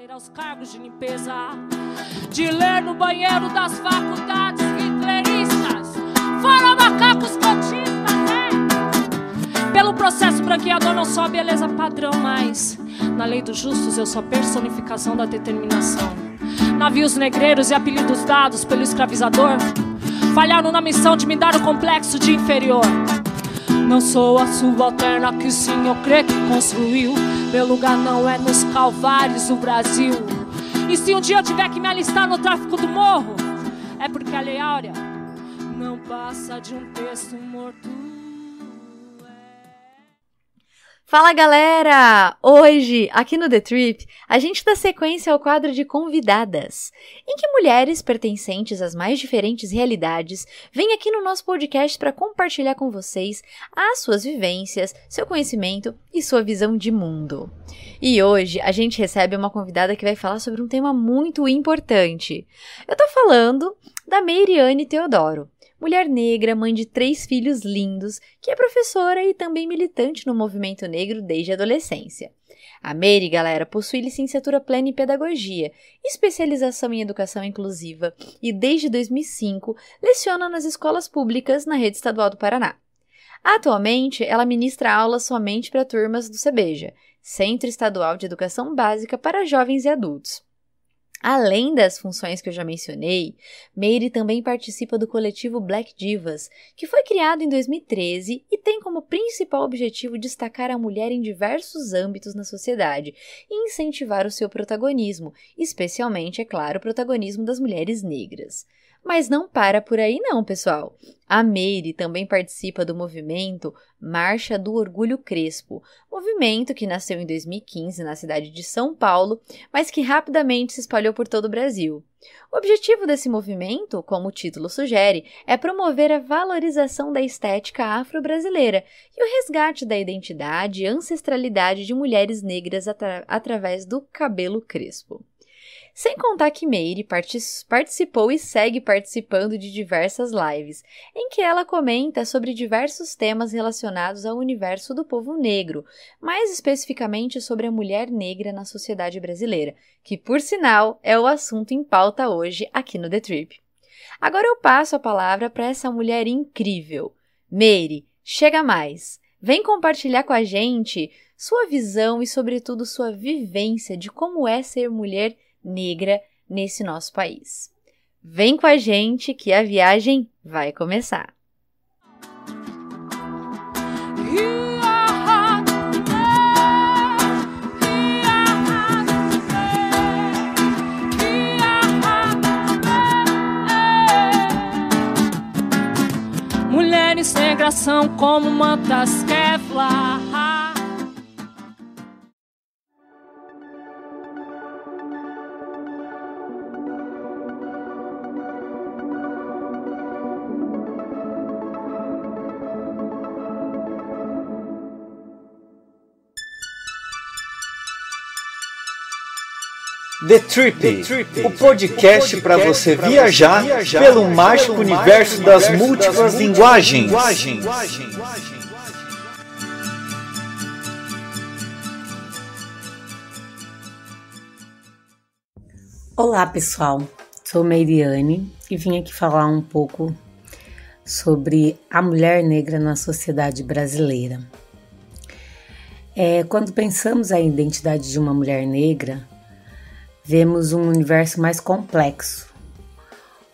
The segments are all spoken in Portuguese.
ter aos cargos de limpeza, de ler no banheiro das faculdades hitleristas, fora macacos cotistas, é. Pelo processo branqueador não sou a beleza padrão, mas na lei dos justos eu sou a personificação da determinação. Navios negreiros e apelidos dados pelo escravizador falharam na missão de me dar o complexo de inferior. Não sou a subalterna que o senhor crê que construiu. Meu lugar não é nos calvários do Brasil. E se um dia eu tiver que me alistar no tráfico do morro, é porque a Lei Áurea não passa de um texto morto. Fala galera! Hoje, aqui no The Trip, a gente dá sequência ao quadro de convidadas, em que mulheres pertencentes às mais diferentes realidades vêm aqui no nosso podcast para compartilhar com vocês as suas vivências, seu conhecimento e sua visão de mundo. E hoje a gente recebe uma convidada que vai falar sobre um tema muito importante. Eu tô falando da Meiriane Teodoro mulher negra, mãe de três filhos lindos, que é professora e também militante no movimento negro desde a adolescência. A Mary, galera, possui licenciatura plena em pedagogia, especialização em educação inclusiva e desde 2005 leciona nas escolas públicas na rede estadual do Paraná. Atualmente, ela ministra aulas somente para turmas do CEBEJA, Centro Estadual de Educação Básica para Jovens e Adultos. Além das funções que eu já mencionei, Meire também participa do coletivo Black Divas, que foi criado em 2013 e tem como principal objetivo destacar a mulher em diversos âmbitos na sociedade e incentivar o seu protagonismo, especialmente, é claro, o protagonismo das mulheres negras. Mas não para por aí não, pessoal. A Meire também participa do movimento Marcha do Orgulho Crespo, movimento que nasceu em 2015 na cidade de São Paulo, mas que rapidamente se espalhou por todo o Brasil. O objetivo desse movimento, como o título sugere, é promover a valorização da estética afro-brasileira e o resgate da identidade e ancestralidade de mulheres negras atra através do cabelo crespo. Sem contar que Meire participou e segue participando de diversas lives, em que ela comenta sobre diversos temas relacionados ao universo do povo negro, mais especificamente sobre a mulher negra na sociedade brasileira, que, por sinal, é o assunto em pauta hoje aqui no The Trip. Agora eu passo a palavra para essa mulher incrível. Meire, chega mais! Vem compartilhar com a gente sua visão e, sobretudo, sua vivência de como é ser mulher negra nesse nosso país. Vem com a gente que a viagem vai começar. Mulheres negras são como mantas Kevlar. The Trip, The Trip o podcast, para você viajar, viajar pelo mágico universo das, das múltiplas linguagens. linguagens. Olá pessoal, sou Meiriane e vim aqui falar um pouco sobre a mulher negra na sociedade brasileira. É, quando pensamos a identidade de uma mulher negra, vemos um universo mais complexo,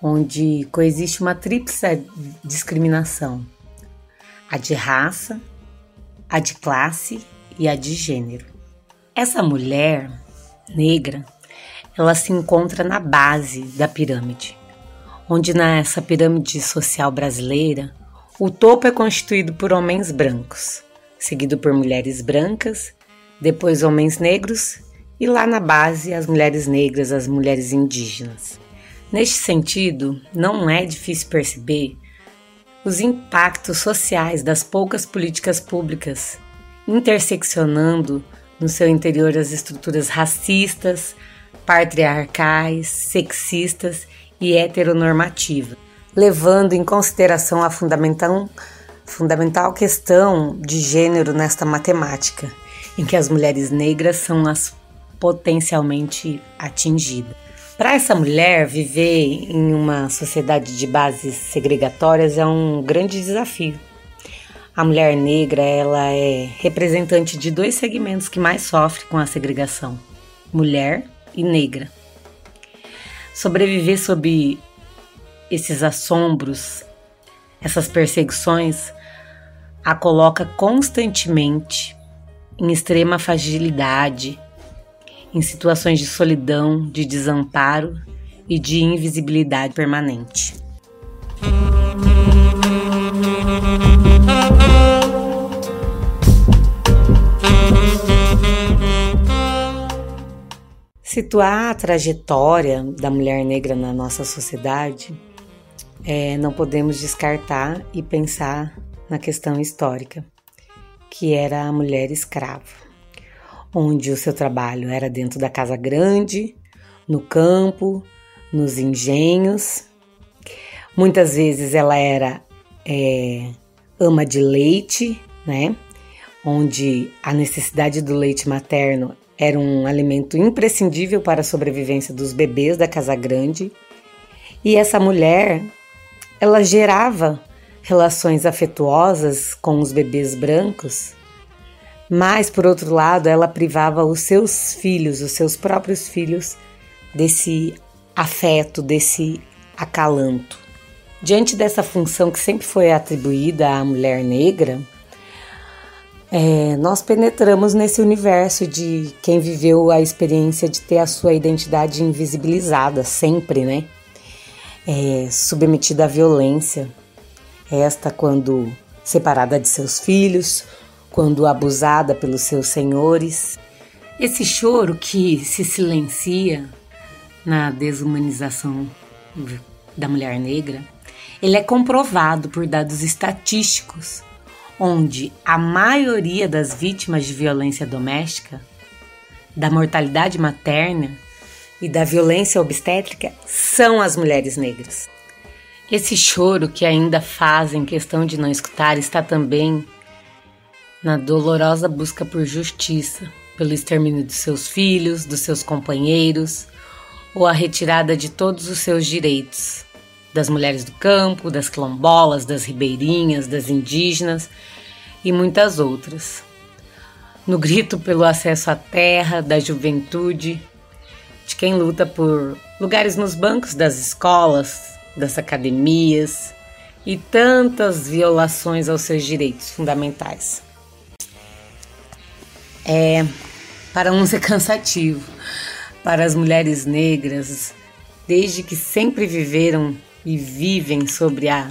onde coexiste uma tríplice discriminação: a de raça, a de classe e a de gênero. Essa mulher negra, ela se encontra na base da pirâmide, onde nessa pirâmide social brasileira, o topo é constituído por homens brancos, seguido por mulheres brancas, depois homens negros e lá na base as mulheres negras, as mulheres indígenas. Neste sentido, não é difícil perceber os impactos sociais das poucas políticas públicas interseccionando no seu interior as estruturas racistas, patriarcais, sexistas e heteronormativas, levando em consideração a fundamental, fundamental questão de gênero nesta matemática, em que as mulheres negras são as potencialmente atingida. Para essa mulher, viver em uma sociedade de bases segregatórias é um grande desafio. A mulher negra, ela é representante de dois segmentos que mais sofrem com a segregação: mulher e negra. Sobreviver sob esses assombros, essas perseguições, a coloca constantemente em extrema fragilidade, em situações de solidão, de desamparo e de invisibilidade permanente. Situar a trajetória da mulher negra na nossa sociedade, é, não podemos descartar e pensar na questão histórica, que era a mulher escrava onde o seu trabalho era dentro da casa grande, no campo, nos engenhos. Muitas vezes ela era é, ama de leite, né? Onde a necessidade do leite materno era um alimento imprescindível para a sobrevivência dos bebês da casa grande. E essa mulher, ela gerava relações afetuosas com os bebês brancos mas, por outro lado, ela privava os seus filhos, os seus próprios filhos, desse afeto, desse acalanto. Diante dessa função que sempre foi atribuída à mulher negra, é, nós penetramos nesse universo de quem viveu a experiência de ter a sua identidade invisibilizada, sempre, né? É, submetida à violência. Esta, quando separada de seus filhos, quando abusada pelos seus senhores. Esse choro que se silencia na desumanização da mulher negra, ele é comprovado por dados estatísticos, onde a maioria das vítimas de violência doméstica, da mortalidade materna e da violência obstétrica são as mulheres negras. Esse choro que ainda fazem questão de não escutar está também na dolorosa busca por justiça, pelo extermínio de seus filhos, dos seus companheiros, ou a retirada de todos os seus direitos, das mulheres do campo, das quilombolas, das ribeirinhas, das indígenas e muitas outras. No grito pelo acesso à terra, da juventude, de quem luta por lugares nos bancos das escolas, das academias e tantas violações aos seus direitos fundamentais é para não ser cansativo. Para as mulheres negras, desde que sempre viveram e vivem sobre a,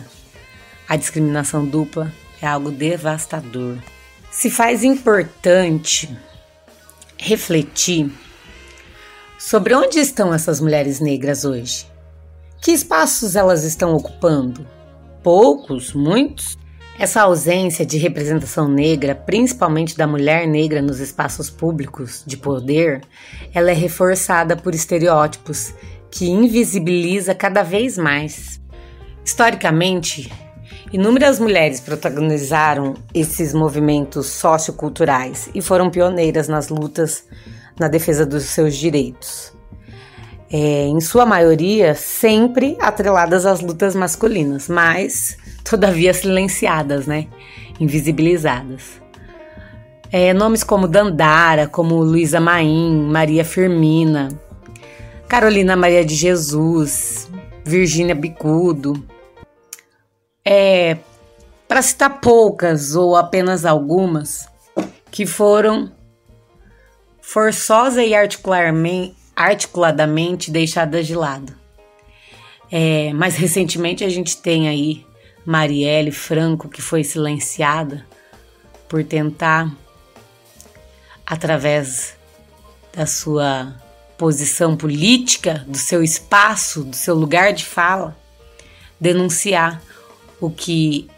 a discriminação dupla, é algo devastador. Se faz importante refletir sobre onde estão essas mulheres negras hoje. Que espaços elas estão ocupando? Poucos? Muitos? Essa ausência de representação negra, principalmente da mulher negra nos espaços públicos de poder, ela é reforçada por estereótipos que invisibiliza cada vez mais. Historicamente, inúmeras mulheres protagonizaram esses movimentos socioculturais e foram pioneiras nas lutas na defesa dos seus direitos. É, em sua maioria, sempre atreladas às lutas masculinas, mas todavia silenciadas, né? Invisibilizadas. É, nomes como Dandara, como Luísa Maim, Maria Firmina, Carolina Maria de Jesus, Virgínia Bicudo. É, para citar poucas ou apenas algumas, que foram forçosa e articuladamente deixadas de lado. É, mais recentemente a gente tem aí Marielle Franco, que foi silenciada por tentar, através da sua posição política, do seu espaço, do seu lugar de fala, denunciar o que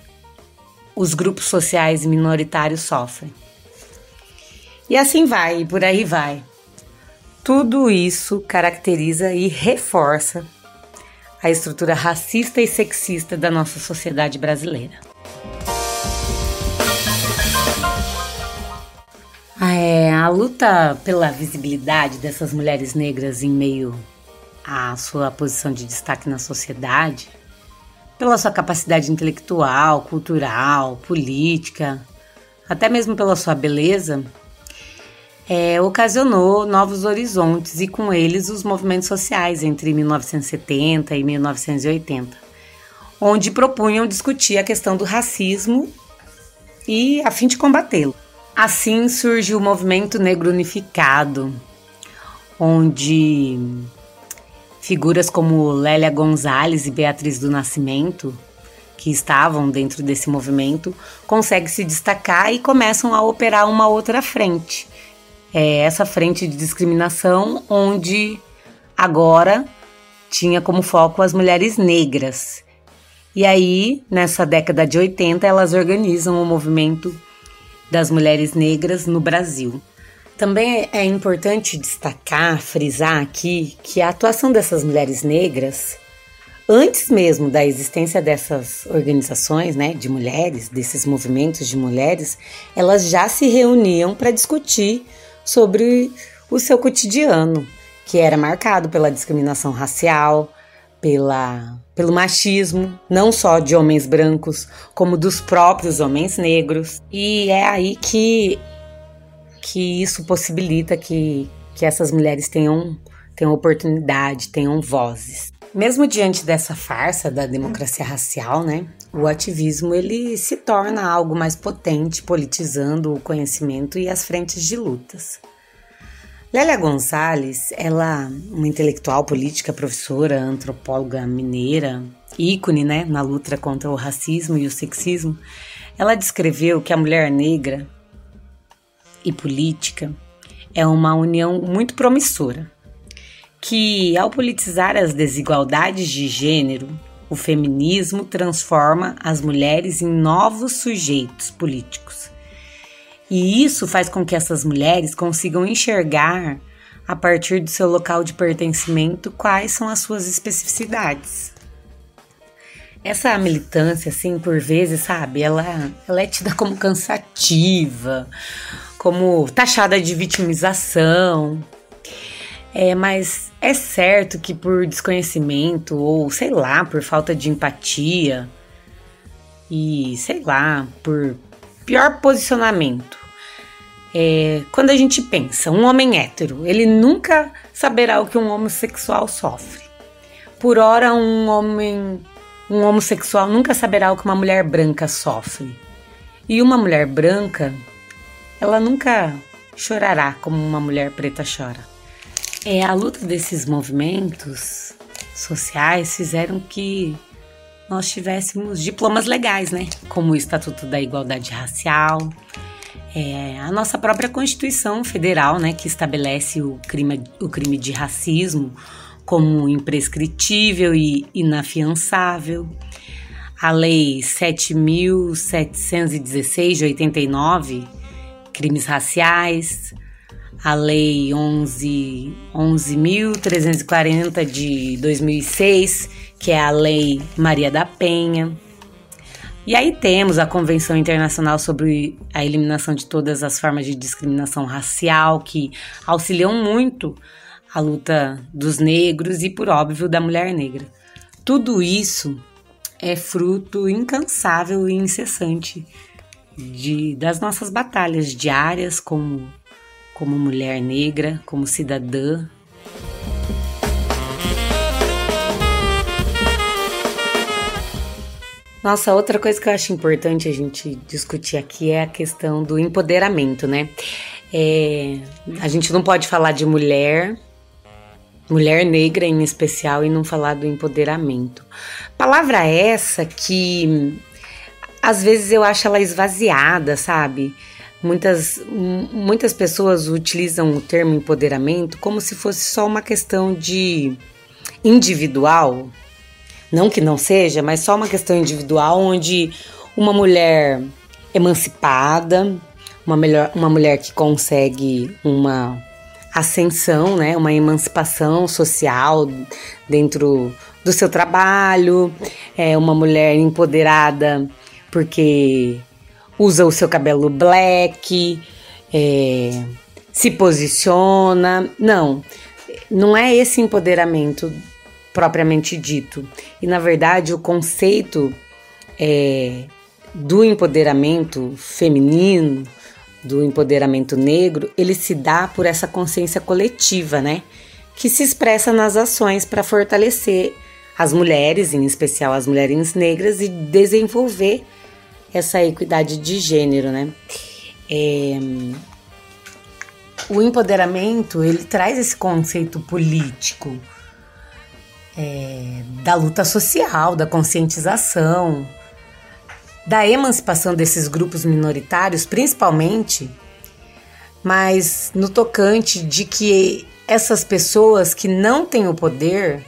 os grupos sociais minoritários sofrem. E assim vai, e por aí vai. Tudo isso caracteriza e reforça a estrutura racista e sexista da nossa sociedade brasileira. É, a luta pela visibilidade dessas mulheres negras em meio à sua posição de destaque na sociedade, pela sua capacidade intelectual, cultural, política, até mesmo pela sua beleza, é, ocasionou novos horizontes e com eles os movimentos sociais entre 1970 e 1980, onde propunham discutir a questão do racismo e a fim de combatê-lo. Assim surge o movimento negro unificado, onde figuras como Lélia Gonzalez e Beatriz do Nascimento, que estavam dentro desse movimento, conseguem se destacar e começam a operar uma outra frente. É essa frente de discriminação onde agora tinha como foco as mulheres negras. E aí, nessa década de 80, elas organizam o movimento das mulheres negras no Brasil. Também é importante destacar, frisar aqui, que a atuação dessas mulheres negras, antes mesmo da existência dessas organizações né, de mulheres, desses movimentos de mulheres, elas já se reuniam para discutir sobre o seu cotidiano, que era marcado pela discriminação racial, pela, pelo machismo, não só de homens brancos, como dos próprios homens negros. E é aí que, que isso possibilita que, que essas mulheres tenham, tenham oportunidade, tenham vozes. Mesmo diante dessa farsa da democracia racial, né, o ativismo ele se torna algo mais potente, politizando o conhecimento e as frentes de lutas. Lélia Gonçalves, ela, uma intelectual política, professora, antropóloga mineira, ícone né, na luta contra o racismo e o sexismo, ela descreveu que a mulher negra e política é uma união muito promissora, que ao politizar as desigualdades de gênero, o feminismo transforma as mulheres em novos sujeitos políticos e isso faz com que essas mulheres consigam enxergar, a partir do seu local de pertencimento, quais são as suas especificidades. Essa militância, assim, por vezes, sabe, ela, ela é tida como cansativa, como taxada de vitimização. É, mas é certo que por desconhecimento ou sei lá, por falta de empatia e sei lá, por pior posicionamento. É, quando a gente pensa, um homem hétero, ele nunca saberá o que um homossexual sofre. Por ora, um homem, um homossexual nunca saberá o que uma mulher branca sofre. E uma mulher branca, ela nunca chorará como uma mulher preta chora. É, a luta desses movimentos sociais fizeram que nós tivéssemos diplomas legais, né? Como o Estatuto da Igualdade Racial, é, a nossa própria Constituição Federal, né, que estabelece o crime, o crime de racismo como imprescritível e inafiançável. A Lei 7.716 de 89, crimes raciais. A Lei 11.340 11 de 2006, que é a Lei Maria da Penha. E aí temos a Convenção Internacional sobre a Eliminação de Todas as Formas de Discriminação Racial, que auxiliam muito a luta dos negros e, por óbvio, da mulher negra. Tudo isso é fruto incansável e incessante de, das nossas batalhas diárias como, como mulher negra, como cidadã Nossa, outra coisa que eu acho importante a gente discutir aqui é a questão do empoderamento, né? É, a gente não pode falar de mulher, mulher negra em especial, e não falar do empoderamento. Palavra essa que às vezes eu acho ela esvaziada, sabe? Muitas, muitas pessoas utilizam o termo empoderamento como se fosse só uma questão de individual, não que não seja, mas só uma questão individual onde uma mulher emancipada, uma, melhor, uma mulher que consegue uma ascensão, né, uma emancipação social dentro do seu trabalho, é uma mulher empoderada porque usa o seu cabelo black é, se posiciona. Não, não é esse empoderamento propriamente dito. E na verdade, o conceito é, do empoderamento feminino, do empoderamento negro, ele se dá por essa consciência coletiva, né? Que se expressa nas ações para fortalecer as mulheres, em especial as mulheres negras, e desenvolver essa equidade de gênero, né? É, o empoderamento ele traz esse conceito político é, da luta social, da conscientização, da emancipação desses grupos minoritários, principalmente, mas no tocante de que essas pessoas que não têm o poder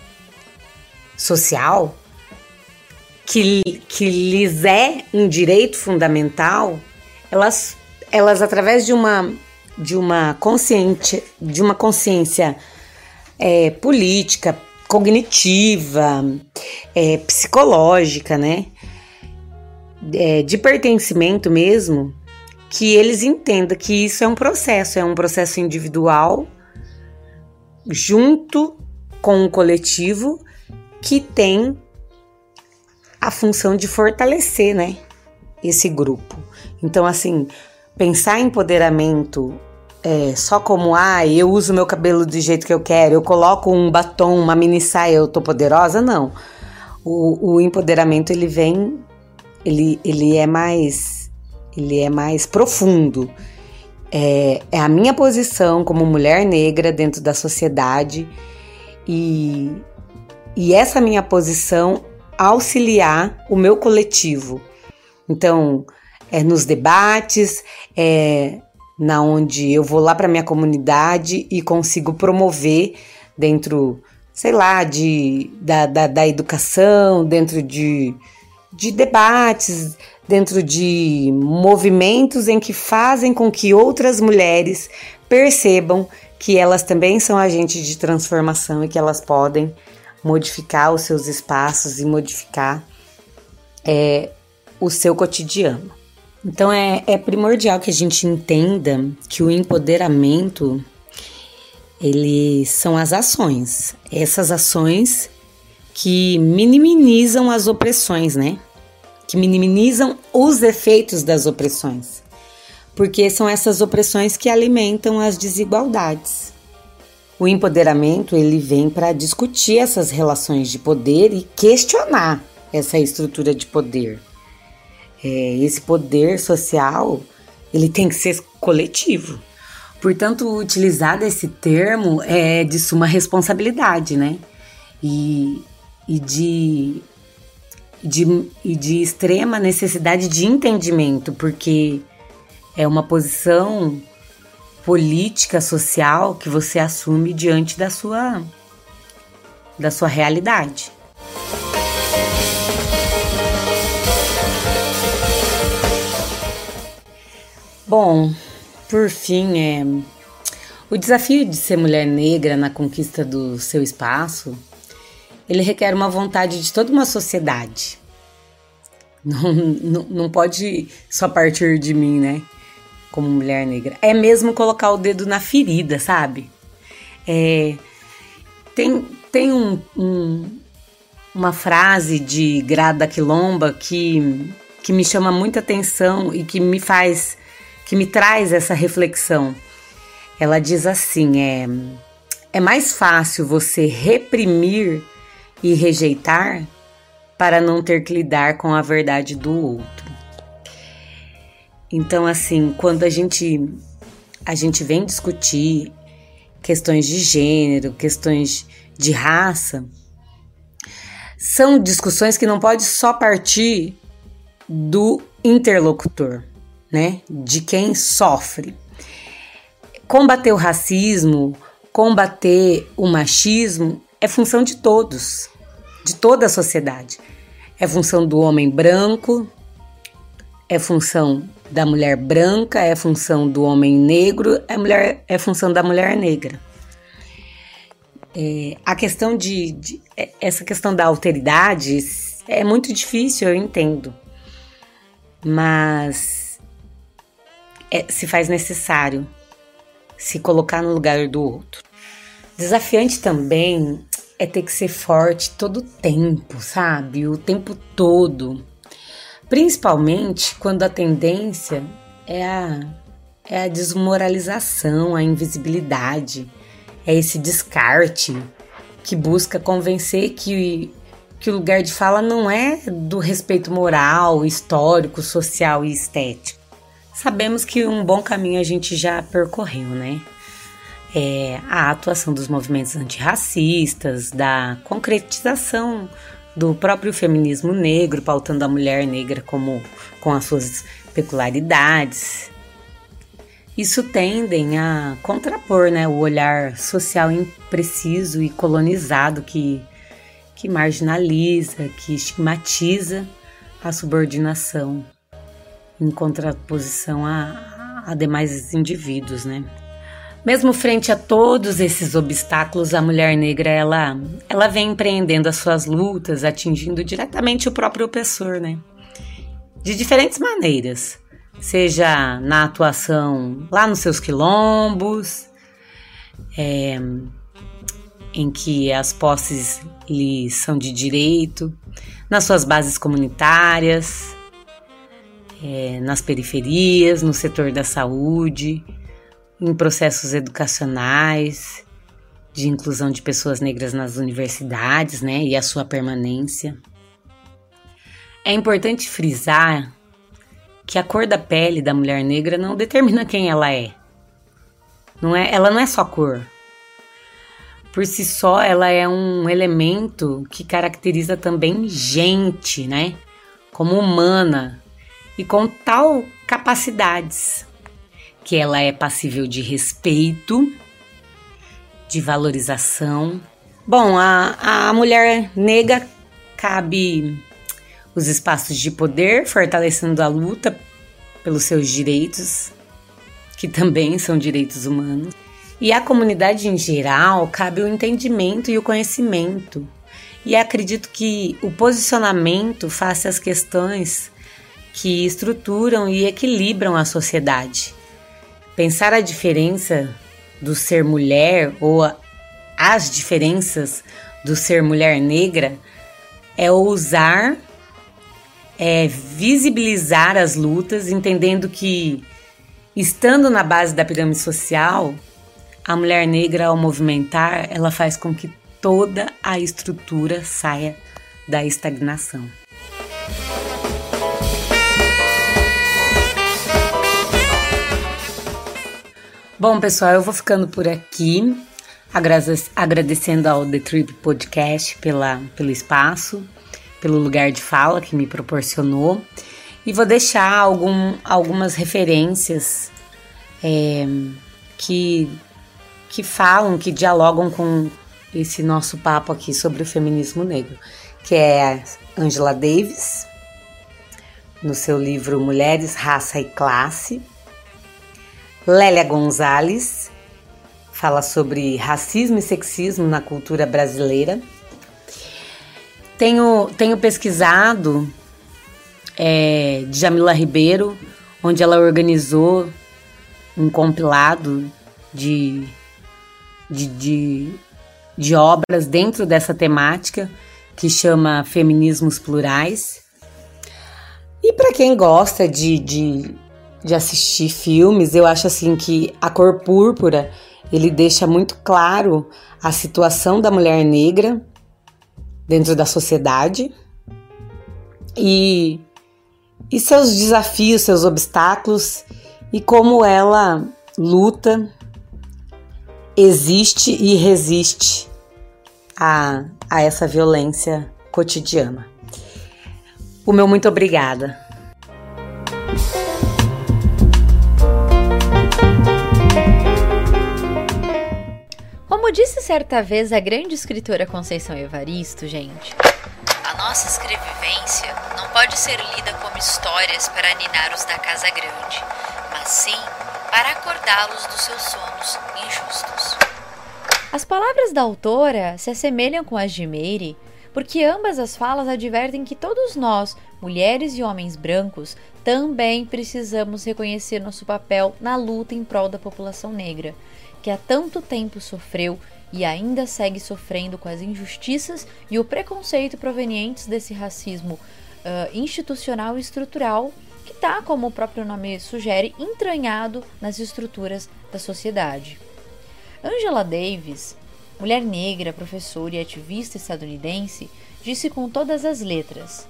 social, que, que lhes é um direito fundamental, elas, elas através de uma de uma consciente, de uma consciência é, política, cognitiva, é, psicológica, né? é, de pertencimento mesmo, que eles entendam que isso é um processo, é um processo individual, junto com o coletivo, que tem a função de fortalecer, né, esse grupo. Então, assim, pensar em empoderamento é, só como, ah, eu uso meu cabelo do jeito que eu quero, eu coloco um batom, uma mini saia, eu tô poderosa, não. O, o empoderamento, ele vem ele, ele é mais ele é mais profundo. É, é, a minha posição como mulher negra dentro da sociedade e, e essa minha posição auxiliar o meu coletivo. Então, é nos debates, é na onde eu vou lá para minha comunidade e consigo promover dentro, sei lá, de, da, da, da educação, dentro de, de debates, dentro de movimentos em que fazem com que outras mulheres percebam que elas também são agentes de transformação e que elas podem modificar os seus espaços e modificar é, o seu cotidiano. Então é, é primordial que a gente entenda que o empoderamento ele são as ações. Essas ações que minimizam as opressões, né? Que minimizam os efeitos das opressões. Porque são essas opressões que alimentam as desigualdades. O empoderamento ele vem para discutir essas relações de poder e questionar essa estrutura de poder. É, esse poder social ele tem que ser coletivo. Portanto, utilizar esse termo é de suma responsabilidade, né? E e de, de, e de extrema necessidade de entendimento, porque é uma posição política, social que você assume diante da sua, da sua realidade. Bom, por fim, é o desafio de ser mulher negra na conquista do seu espaço ele requer uma vontade de toda uma sociedade. Não, não, não pode só partir de mim, né? Como mulher negra. É mesmo colocar o dedo na ferida, sabe? É, tem tem um, um, uma frase de Grada Quilomba que, que me chama muita atenção e que me faz, que me traz essa reflexão. Ela diz assim: é, é mais fácil você reprimir e rejeitar para não ter que lidar com a verdade do outro. Então, assim, quando a gente a gente vem discutir questões de gênero, questões de raça, são discussões que não pode só partir do interlocutor, né? De quem sofre. Combater o racismo, combater o machismo é função de todos, de toda a sociedade. É função do homem branco, é função da mulher branca, é função do homem negro, é, mulher, é função da mulher negra. É, a questão de, de, é, essa questão da alteridade é muito difícil, eu entendo. Mas é, se faz necessário se colocar no lugar do outro. Desafiante também é ter que ser forte todo o tempo, sabe? O tempo todo. Principalmente quando a tendência é a, é a desmoralização, a invisibilidade, é esse descarte que busca convencer que, que o lugar de fala não é do respeito moral, histórico, social e estético. Sabemos que um bom caminho a gente já percorreu, né? É, a atuação dos movimentos antirracistas, da concretização do próprio feminismo negro, pautando a mulher negra como com as suas peculiaridades, isso tendem a contrapor né, o olhar social impreciso e colonizado que, que marginaliza, que estigmatiza a subordinação em contraposição a, a demais indivíduos, né? Mesmo frente a todos esses obstáculos, a mulher negra ela, ela vem empreendendo as suas lutas, atingindo diretamente o próprio opressor, né? De diferentes maneiras seja na atuação lá nos seus quilombos, é, em que as posses lhe são de direito, nas suas bases comunitárias, é, nas periferias, no setor da saúde, em processos educacionais, de inclusão de pessoas negras nas universidades, né, e a sua permanência. É importante frisar que a cor da pele da mulher negra não determina quem ela é. Não é, ela não é só cor. Por si só, ela é um elemento que caracteriza também gente, né? Como humana e com tal capacidades que ela é passível de respeito, de valorização. Bom, a, a mulher negra cabe os espaços de poder, fortalecendo a luta pelos seus direitos, que também são direitos humanos. E à comunidade em geral cabe o entendimento e o conhecimento. E acredito que o posicionamento face às questões que estruturam e equilibram a sociedade. Pensar a diferença do ser mulher ou as diferenças do ser mulher negra é ousar é, visibilizar as lutas, entendendo que, estando na base da pirâmide social, a mulher negra, ao movimentar, ela faz com que toda a estrutura saia da estagnação. Bom, pessoal, eu vou ficando por aqui, agradecendo ao The Trip Podcast pela, pelo espaço pelo lugar de fala que me proporcionou. E vou deixar algum, algumas referências é, que, que falam, que dialogam com esse nosso papo aqui sobre o feminismo negro, que é Angela Davis, no seu livro Mulheres, Raça e Classe. Lélia Gonzalez fala sobre racismo e sexismo na cultura brasileira. Tenho, tenho pesquisado é, Jamila Ribeiro, onde ela organizou um compilado de, de, de, de obras dentro dessa temática que chama Feminismos Plurais. E para quem gosta de, de, de assistir filmes, eu acho assim que A Cor Púrpura ele deixa muito claro a situação da mulher negra dentro da sociedade e, e seus desafios, seus obstáculos e como ela luta, existe e resiste a, a essa violência cotidiana. O meu muito obrigada. Como disse certa vez a grande escritora Conceição Evaristo, gente. A nossa escrevivência não pode ser lida como histórias para ninar os da casa grande, mas sim para acordá-los dos seus sonos injustos. As palavras da autora se assemelham com as de Meire porque ambas as falas advertem que todos nós, mulheres e homens brancos, também precisamos reconhecer nosso papel na luta em prol da população negra, que há tanto tempo sofreu e ainda segue sofrendo com as injustiças e o preconceito provenientes desse racismo uh, institucional e estrutural que está, como o próprio nome sugere, entranhado nas estruturas da sociedade. Angela Davis, mulher negra, professora e ativista estadunidense, disse com todas as letras: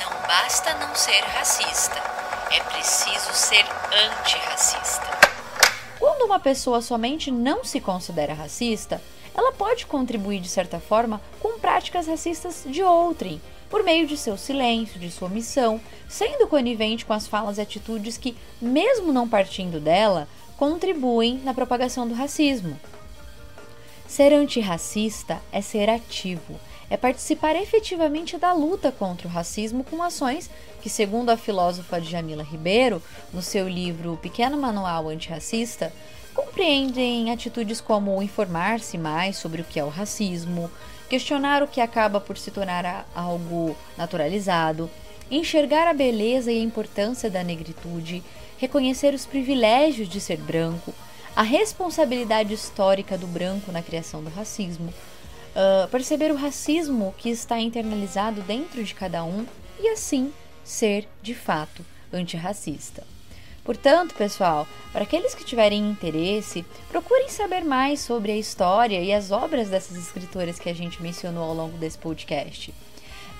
Não basta não ser racista, é preciso ser antirracista. Quando uma pessoa somente não se considera racista, ela pode contribuir de certa forma com práticas racistas de outrem, por meio de seu silêncio, de sua omissão, sendo conivente com as falas e atitudes que, mesmo não partindo dela, contribuem na propagação do racismo. Ser antirracista é ser ativo, é participar efetivamente da luta contra o racismo com ações que, segundo a filósofa Jamila Ribeiro, no seu livro Pequeno Manual Antirracista, compreendem atitudes como informar-se mais sobre o que é o racismo, questionar o que acaba por se tornar algo naturalizado, enxergar a beleza e a importância da negritude, reconhecer os privilégios de ser branco, a responsabilidade histórica do branco na criação do racismo, uh, perceber o racismo que está internalizado dentro de cada um e assim ser de fato antirracista. Portanto, pessoal, para aqueles que tiverem interesse, procurem saber mais sobre a história e as obras dessas escritoras que a gente mencionou ao longo desse podcast.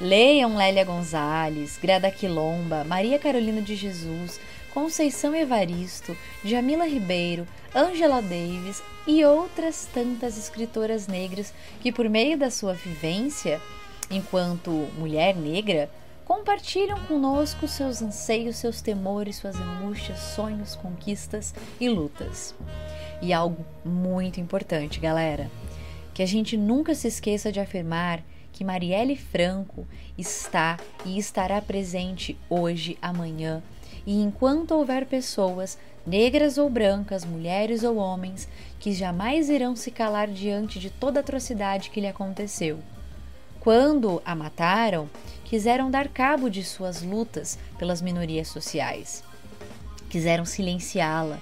Leiam Lélia Gonzalez, Grada Quilomba, Maria Carolina de Jesus, Conceição Evaristo, Jamila Ribeiro, Angela Davis e outras tantas escritoras negras que, por meio da sua vivência enquanto mulher negra, compartilham conosco seus anseios, seus temores, suas angústias, sonhos, conquistas e lutas. E algo muito importante, galera, que a gente nunca se esqueça de afirmar que Marielle Franco está e estará presente hoje, amanhã e enquanto houver pessoas, negras ou brancas, mulheres ou homens, que jamais irão se calar diante de toda atrocidade que lhe aconteceu. Quando a mataram, quiseram dar cabo de suas lutas pelas minorias sociais. Quiseram silenciá-la,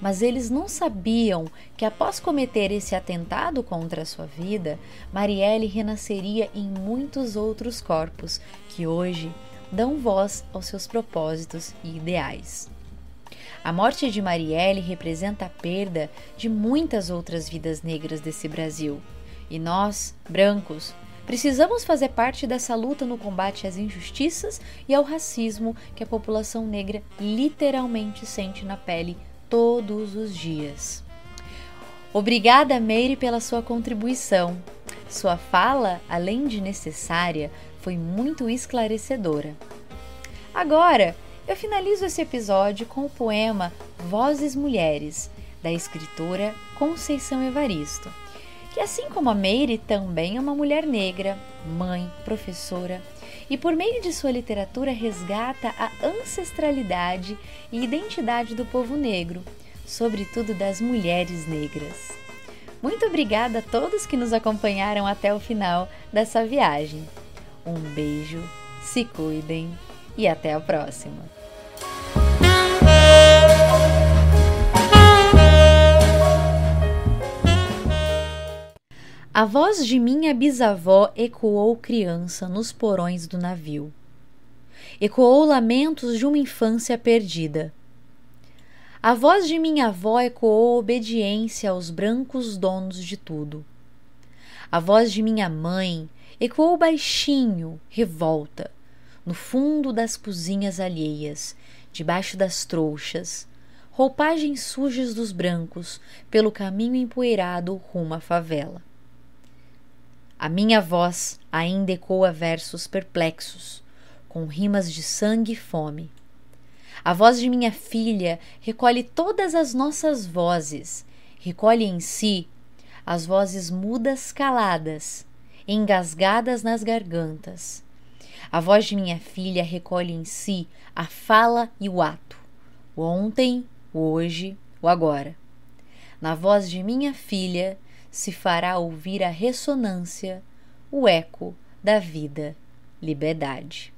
mas eles não sabiam que após cometer esse atentado contra a sua vida, Marielle renasceria em muitos outros corpos que hoje dão voz aos seus propósitos e ideais. A morte de Marielle representa a perda de muitas outras vidas negras desse Brasil. E nós, brancos, Precisamos fazer parte dessa luta no combate às injustiças e ao racismo que a população negra literalmente sente na pele todos os dias. Obrigada, Meire, pela sua contribuição. Sua fala, além de necessária, foi muito esclarecedora. Agora, eu finalizo esse episódio com o poema Vozes Mulheres, da escritora Conceição Evaristo que assim como a Meire também é uma mulher negra, mãe, professora, e por meio de sua literatura resgata a ancestralidade e identidade do povo negro, sobretudo das mulheres negras. Muito obrigada a todos que nos acompanharam até o final dessa viagem. Um beijo, se cuidem e até a próxima! A voz de minha bisavó ecoou criança nos porões do navio. Ecoou lamentos de uma infância perdida. A voz de minha avó ecoou obediência aos brancos donos de tudo. A voz de minha mãe ecoou baixinho, revolta, no fundo das cozinhas alheias, debaixo das trouxas, roupagens sujas dos brancos, pelo caminho empoeirado rumo à favela. A minha voz ainda ecoa versos perplexos, com rimas de sangue e fome. A voz de minha filha recolhe todas as nossas vozes, recolhe em si as vozes mudas caladas, engasgadas nas gargantas. A voz de minha filha recolhe em si a fala e o ato, o ontem, o hoje, o agora. Na voz de minha filha se fará ouvir a ressonância, o eco da vida, liberdade.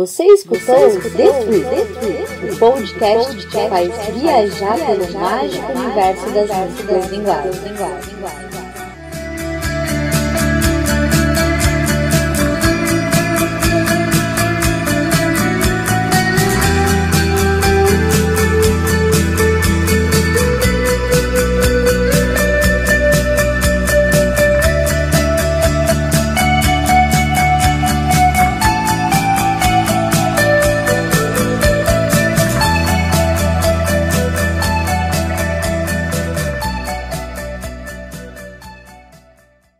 Você escutou o The o podcast que faz viajar pelo mágico universo das músicas linguagens.